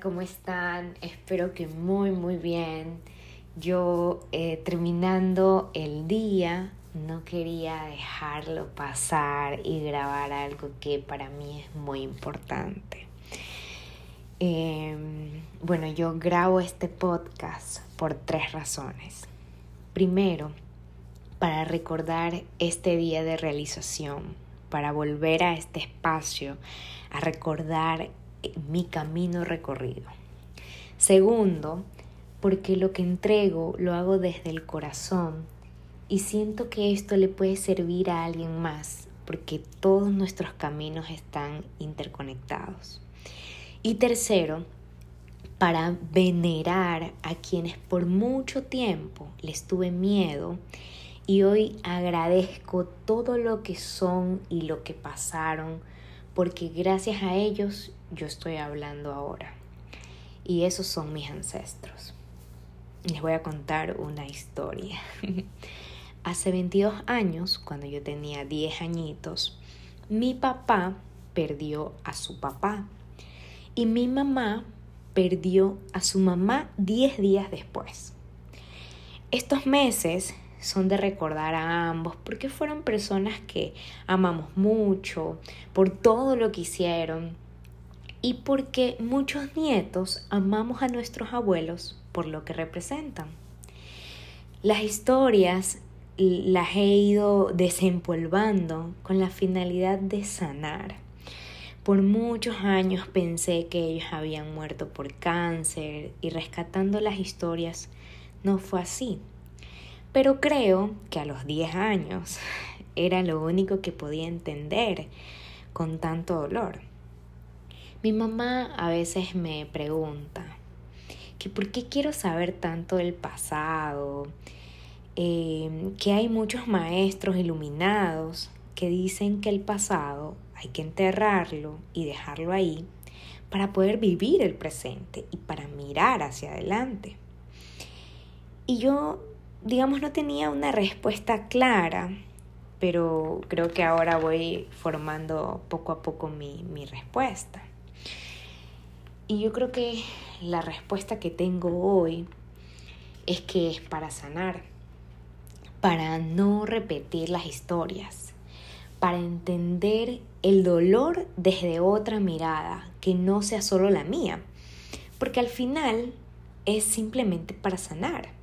¿cómo están? Espero que muy, muy bien. Yo eh, terminando el día, no quería dejarlo pasar y grabar algo que para mí es muy importante. Em, bueno, yo grabo este podcast por tres razones. Primero, para recordar este día de realización, para volver a este espacio, a recordar mi camino recorrido. Segundo, porque lo que entrego lo hago desde el corazón y siento que esto le puede servir a alguien más, porque todos nuestros caminos están interconectados. Y tercero, para venerar a quienes por mucho tiempo les tuve miedo y hoy agradezco todo lo que son y lo que pasaron, porque gracias a ellos yo estoy hablando ahora. Y esos son mis ancestros. Les voy a contar una historia. Hace 22 años, cuando yo tenía 10 añitos, mi papá perdió a su papá y mi mamá perdió a su mamá 10 días después. Estos meses son de recordar a ambos porque fueron personas que amamos mucho por todo lo que hicieron y porque muchos nietos amamos a nuestros abuelos por lo que representan. Las historias las he ido desempolvando con la finalidad de sanar. Por muchos años pensé que ellos habían muerto por cáncer y rescatando las historias no fue así. Pero creo que a los 10 años era lo único que podía entender con tanto dolor. Mi mamá a veces me pregunta que por qué quiero saber tanto del pasado, eh, que hay muchos maestros iluminados que dicen que el pasado hay que enterrarlo y dejarlo ahí para poder vivir el presente y para mirar hacia adelante. Y yo, digamos, no tenía una respuesta clara, pero creo que ahora voy formando poco a poco mi, mi respuesta. Y yo creo que la respuesta que tengo hoy es que es para sanar, para no repetir las historias, para entender el dolor desde otra mirada, que no sea solo la mía, porque al final es simplemente para sanar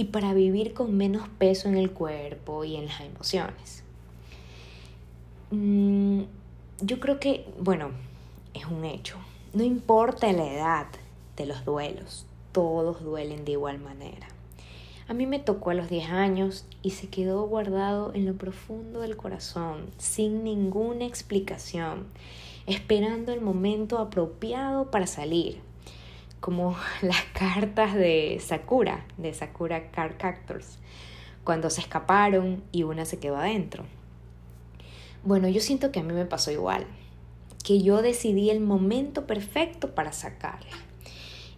y para vivir con menos peso en el cuerpo y en las emociones. Mm, yo creo que, bueno, es un hecho no importa la edad de los duelos, todos duelen de igual manera. A mí me tocó a los 10 años y se quedó guardado en lo profundo del corazón, sin ninguna explicación, esperando el momento apropiado para salir, como las cartas de Sakura, de Sakura Card Captors, cuando se escaparon y una se quedó adentro. Bueno, yo siento que a mí me pasó igual que yo decidí el momento perfecto para sacarla.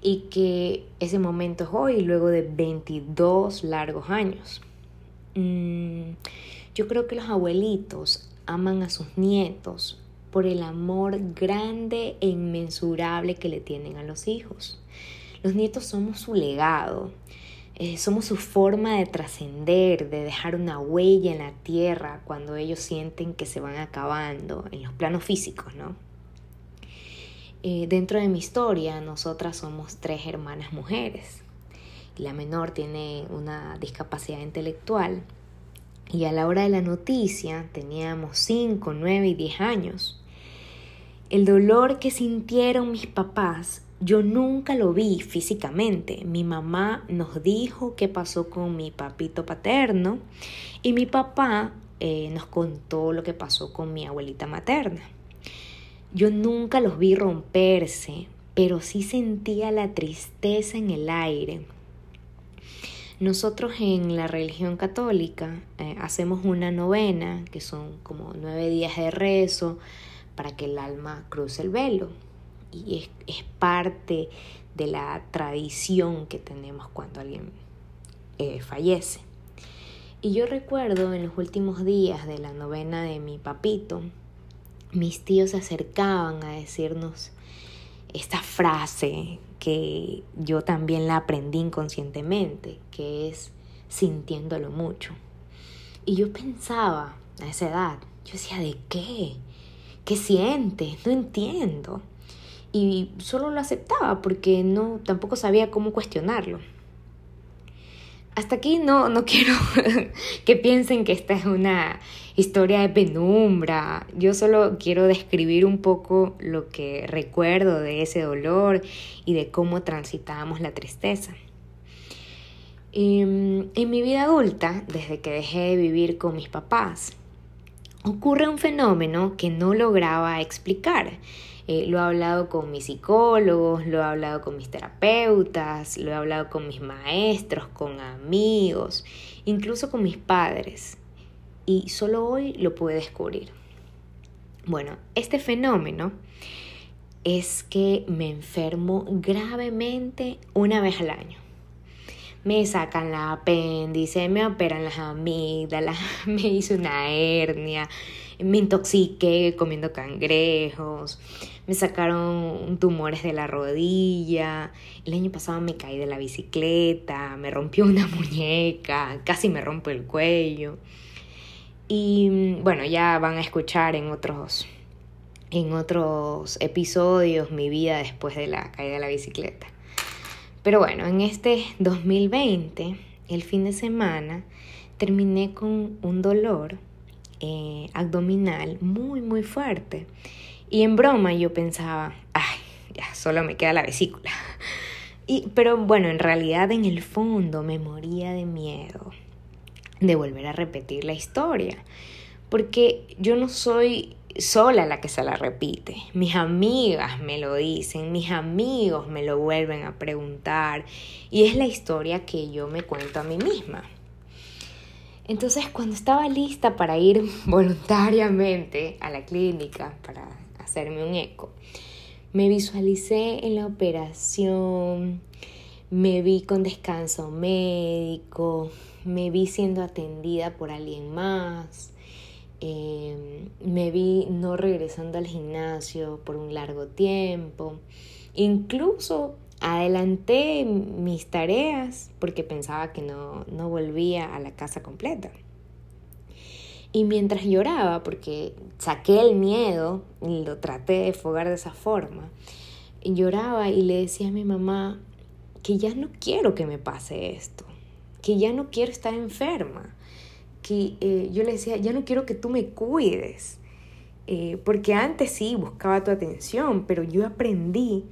Y que ese momento es hoy, luego de 22 largos años. Mm, yo creo que los abuelitos aman a sus nietos por el amor grande e inmensurable que le tienen a los hijos. Los nietos somos su legado, eh, somos su forma de trascender, de dejar una huella en la tierra cuando ellos sienten que se van acabando en los planos físicos, ¿no? Eh, dentro de mi historia, nosotras somos tres hermanas mujeres. La menor tiene una discapacidad intelectual y a la hora de la noticia teníamos 5, 9 y 10 años. El dolor que sintieron mis papás yo nunca lo vi físicamente. Mi mamá nos dijo qué pasó con mi papito paterno y mi papá eh, nos contó lo que pasó con mi abuelita materna. Yo nunca los vi romperse, pero sí sentía la tristeza en el aire. Nosotros en la religión católica eh, hacemos una novena, que son como nueve días de rezo, para que el alma cruce el velo y es, parte de la tradición que tenemos cuando alguien eh, fallece. Y yo recuerdo en los últimos días de la novena de mi papito, mis tíos se acercaban a decirnos esta frase que yo también la aprendí inconscientemente, que es sintiéndolo mucho. Y yo pensaba a esa edad, yo decía, ¿de qué? ¿Qué sientes? No entiendo. Y solo lo aceptaba porque no tampoco sabía cómo cuestionarlo. Hasta aquí no, no quiero que piensen que esta es una historia de penumbra. Yo solo quiero describir un poco lo que recuerdo de ese dolor y de cómo transitábamos la tristeza. Em, en mi vida adulta, desde que dejé de vivir con mis papás, ocurre un fenómeno que no lograba explicar. Eh, lo he hablado con mis psicólogos, lo he hablado con mis terapeutas, lo he hablado con mis maestros, con amigos, incluso con mis padres. Y solo hoy lo pude descubrir. Bueno, este fenómeno es que me enfermo gravemente una vez al año me sacan la apéndice, me operan las amígdalas, me hice una hernia, me intoxiqué comiendo cangrejos, me sacaron tumores de la rodilla, el año pasado me caí de la bicicleta, me rompió una muñeca, casi me rompo el cuello. Y bueno, ya van a escuchar en otros en otros episodios mi vida después de la caída de la bicicleta. Pero bueno, en este 2020, el fin de semana, terminé con un dolor eh, abdominal muy, muy fuerte. Y en broma yo pensaba, ay, ya solo me queda la vesícula. Y, pero bueno, en realidad en el fondo me moría de miedo de volver a repetir la historia. Porque yo no soy sola la que se la repite. Mis amigas me lo dicen, mis amigos me lo vuelven a preguntar y es la historia que yo me cuento a mí misma. Entonces cuando estaba lista para ir voluntariamente a la clínica para hacerme un eco, me visualicé en la operación, me vi con descanso médico, me vi siendo atendida por alguien más Em, me vi no regresando al gimnasio por un largo tiempo. Incluso adelanté mis tareas porque pensaba que no, no volvía a la casa completa. Y mientras lloraba, porque saqué el miedo y lo traté de fogar de esa forma, lloraba y le decía a mi mamá que ya no quiero que me pase esto, que ya no quiero estar enferma, que eh, yo le decía, ya no quiero que tú me cuides, eh, porque antes sí buscaba tu atención, pero yo aprendí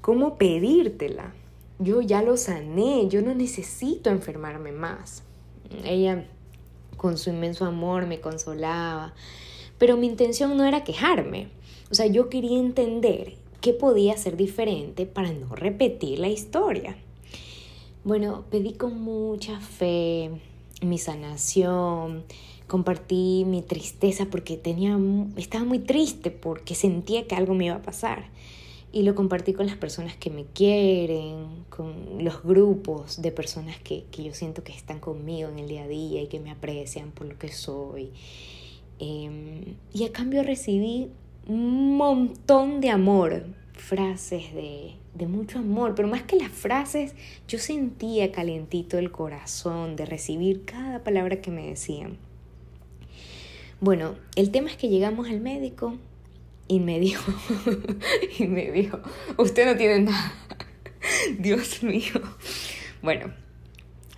cómo pedírtela. Yo ya lo sané, yo no necesito enfermarme más. Ella con su inmenso amor me consolaba, pero mi intención no era quejarme. O sea, yo quería entender qué podía ser diferente para no repetir la historia. Bueno, pedí con mucha fe, mi sanación, compartí mi tristeza porque tenía, estaba muy triste porque sentía que algo me iba a pasar. Y lo compartí con las personas que me quieren, con los grupos de personas que, que yo siento que están conmigo en el día a día y que me aprecian por lo que soy. Em, y a cambio recibí un montón de amor, frases de, de mucho amor, pero más que las frases, yo sentía calientito el corazón de recibir cada palabra que me decían. Bueno, el tema es que llegamos al médico y me dijo, y me dijo, usted no tiene nada. Dios mío. Bueno,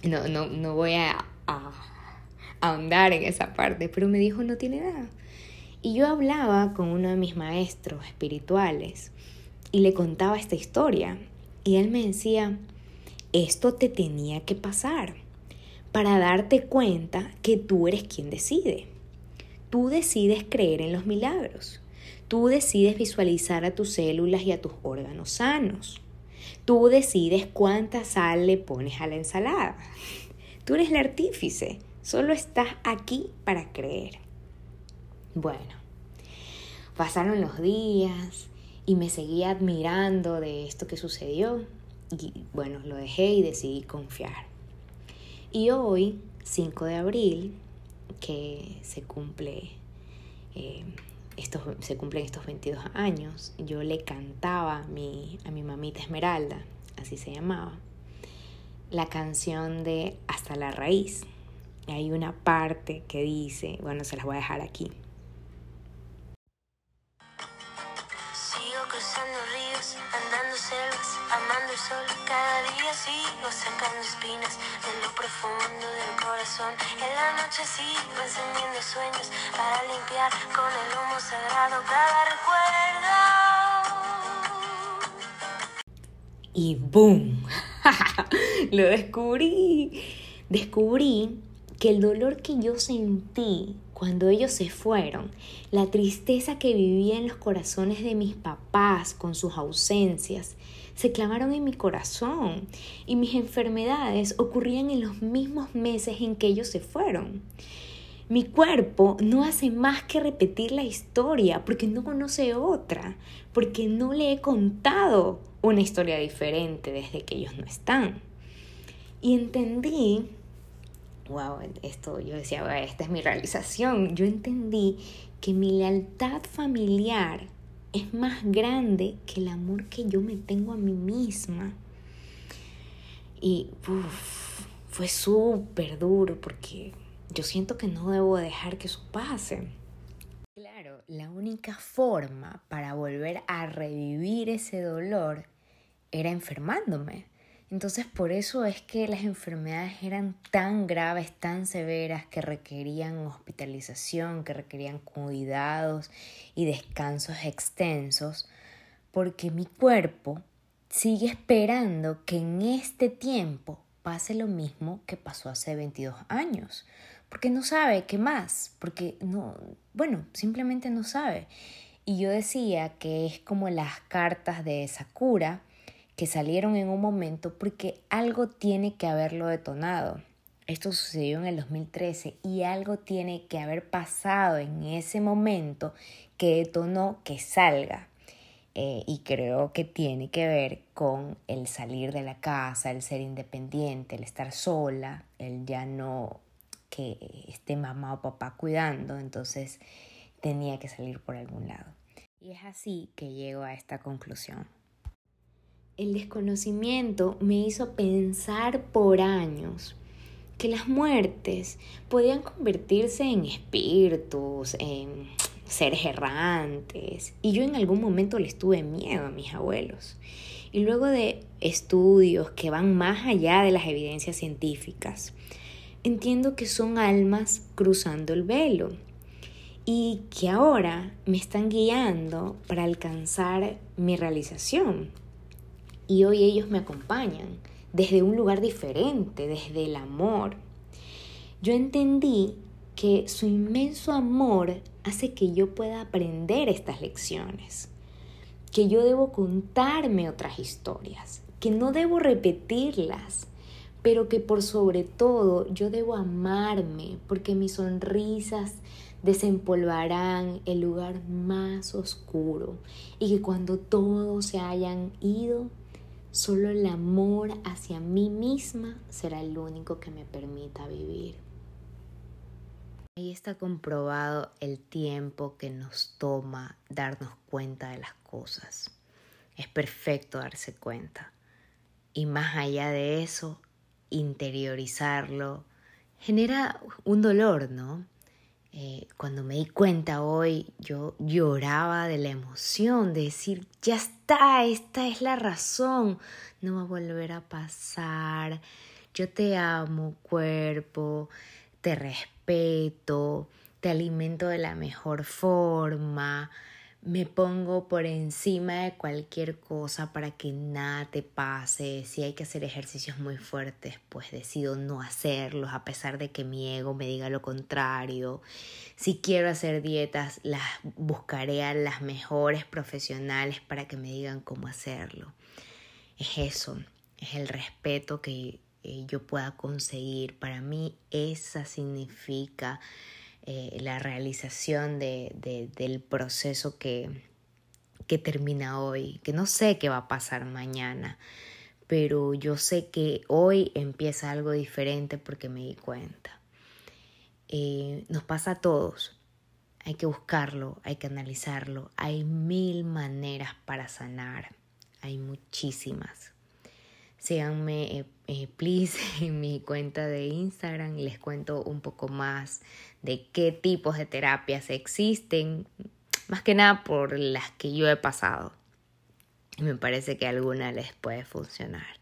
no, no, no voy a, a ahondar en esa parte, pero me dijo, no tiene nada. Y yo hablaba con uno de mis maestros espirituales y le contaba esta historia. Y él me decía, esto te tenía que pasar para darte cuenta que tú eres quien decide. Tú decides creer en los milagros. Tú decides visualizar a tus células y a tus órganos sanos. Tú decides cuánta sal le pones a la ensalada. Tú eres el artífice. Solo estás aquí para creer. Bueno, pasaron los días, y me seguía admirando de esto que sucedió y bueno, lo dejé y decidí confiar. Y hoy, 5 de abril, que se cumple eh, estos, se cumplen estos 22 años, yo le cantaba a mi, a mi mamita Esmeralda, así se llamaba, la canción de Hasta la raíz. Hay una parte que dice, bueno, se las voy a dejar aquí. Sol. Cada día sigo sacando espinas de lo profundo del corazón. En la noche sigo encendiendo sueños para limpiar con el humo sagrado cada recuerdo. Y ¡boom! Lo descubrí. Descubrí que el dolor que yo sentí cuando ellos se fueron, la tristeza que vivía en los corazones de mis papás con sus ausencias, se clavaron en mi corazón y mis enfermedades ocurrían en los mismos meses en que ellos se fueron. Mi cuerpo no hace más que repetir la historia porque no conoce otra, porque no le he contado una historia diferente desde que ellos no están. Y entendí wow, esto yo decía, esta es mi realización. Yo entendí que mi lealtad familiar es más grande que el amor que yo me tengo a mí misma. Y fue súper duro porque yo siento que no debo dejar que eso pase. Claro, la única forma para volver a revivir ese dolor era enfermándome. Entonces por eso es que las enfermedades eran tan graves, tan severas, que requerían hospitalización, que requerían cuidados y descansos extensos, porque mi cuerpo sigue esperando que en este tiempo pase lo mismo que pasó hace 22 años, porque no sabe qué más, porque no, bueno, simplemente no sabe. Y yo decía que es como las cartas de Sakura, que salieron en un momento porque algo tiene que haberlo detonado. Esto sucedió en el 2013 y algo tiene que haber pasado en ese momento que detonó que salga. Eh, y creo que tiene que ver con el salir de la casa, el ser independiente, el estar sola, el ya no que esté mamá o papá cuidando, entonces tenía que salir por algún lado. Y es así que llego a esta conclusión. El desconocimiento me hizo pensar por años que las muertes podían convertirse en espíritus, en seres errantes, y yo en algún momento les tuve miedo a mis abuelos. Y luego de estudios que van más allá de las evidencias científicas, entiendo que son almas cruzando el velo y que ahora me están guiando para alcanzar mi realización, y hoy ellos me acompañan desde un lugar diferente, desde el amor. Yo entendí que su inmenso amor hace que yo pueda aprender estas lecciones, que yo debo contarme otras historias, que no debo repetirlas, pero que por sobre todo yo debo amarme, porque mis sonrisas desempolvarán el lugar más oscuro y que cuando todos se hayan ido, Solo el amor hacia mí misma será el único que me permita vivir. Ahí está comprobado el tiempo que nos toma darnos cuenta de las cosas. Es perfecto darse cuenta. Y más allá de eso, interiorizarlo genera un dolor, ¿no? Eh, cuando me di cuenta hoy, yo lloraba de la emoción, de decir, ya está, esta es la razón, no va a volver a pasar, yo te amo cuerpo, te respeto, te alimento de la mejor forma, me pongo por encima de cualquier cosa para que nada te pase. Si hay que hacer ejercicios muy fuertes, pues decido no hacerlos a pesar de que mi ego me diga lo contrario. Si quiero hacer dietas, las buscaré a las mejores profesionales para que me digan cómo hacerlo. Es eso, es el respeto que eh, yo pueda conseguir. Para mí esa significa eh, la realización de, del proceso que, que termina hoy, que no sé qué va a pasar mañana, pero yo sé que hoy empieza algo diferente porque me di cuenta. Eh, nos pasa a todos. hay que buscarlo, hay que analizarlo. Hay mil maneras para sanar, hay muchísimas. Síganme, eh, eh, please, en mi cuenta de Instagram les cuento un poco más de qué tipos de terapias existen, más que nada por las que yo he pasado. Y me parece que alguna les puede funcionar.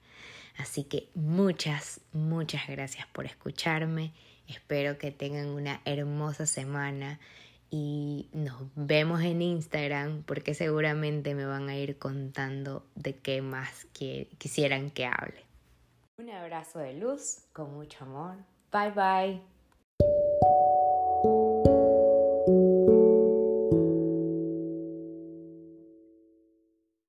Así que muchas, muchas gracias por escucharme. Espero que tengan una hermosa semana y nos vemos en Instagram porque seguramente me van a ir contando de qué más quisieran que hable. Un abrazo de luz con mucho amor. Bye bye.